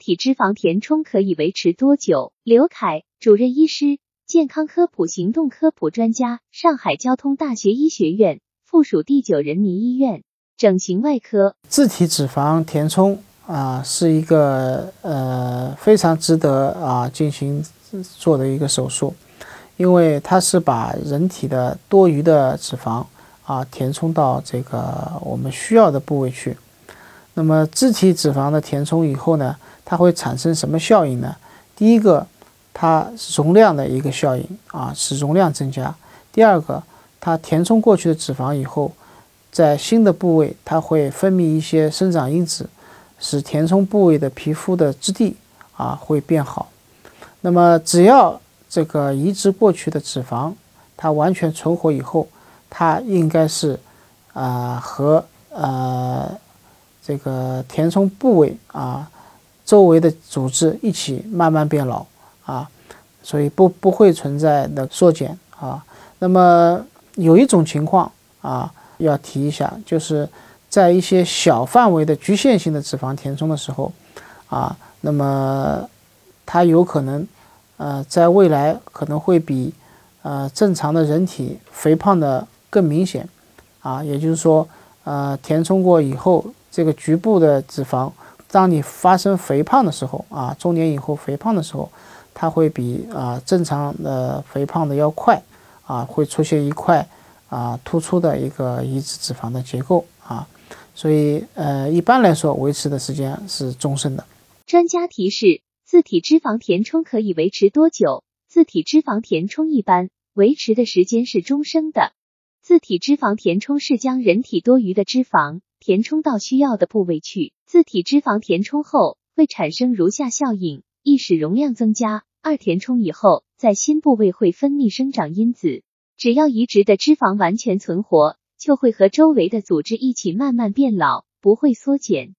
体脂肪填充可以维持多久？刘凯，主任医师，健康科普行动科普专家，上海交通大学医学院附属第九人民医院整形外科。自体脂肪填充啊，是一个呃非常值得啊进行做的一个手术，因为它是把人体的多余的脂肪啊填充到这个我们需要的部位去。那么自体脂肪的填充以后呢，它会产生什么效应呢？第一个，它容量的一个效应啊，使容量增加；第二个，它填充过去的脂肪以后，在新的部位，它会分泌一些生长因子，使填充部位的皮肤的质地啊会变好。那么只要这个移植过去的脂肪它完全存活以后，它应该是啊和呃。这个填充部位啊，周围的组织一起慢慢变老啊，所以不不会存在的缩减啊。那么有一种情况啊，要提一下，就是在一些小范围的局限性的脂肪填充的时候啊，那么它有可能呃，在未来可能会比呃正常的人体肥胖的更明显啊，也就是说呃，填充过以后。这个局部的脂肪，当你发生肥胖的时候啊，中年以后肥胖的时候，它会比啊正常的肥胖的要快啊，会出现一块啊突出的一个移植脂肪的结构啊，所以呃一般来说维持的时间是终身的。专家提示：自体脂肪填充可以维持多久？自体脂肪填充一般维持的时间是终生的。自体脂肪填充是将人体多余的脂肪。填充到需要的部位去。自体脂肪填充后会产生如下效应：一使容量增加；二填充以后，在新部位会分泌生长因子。只要移植的脂肪完全存活，就会和周围的组织一起慢慢变老，不会缩减。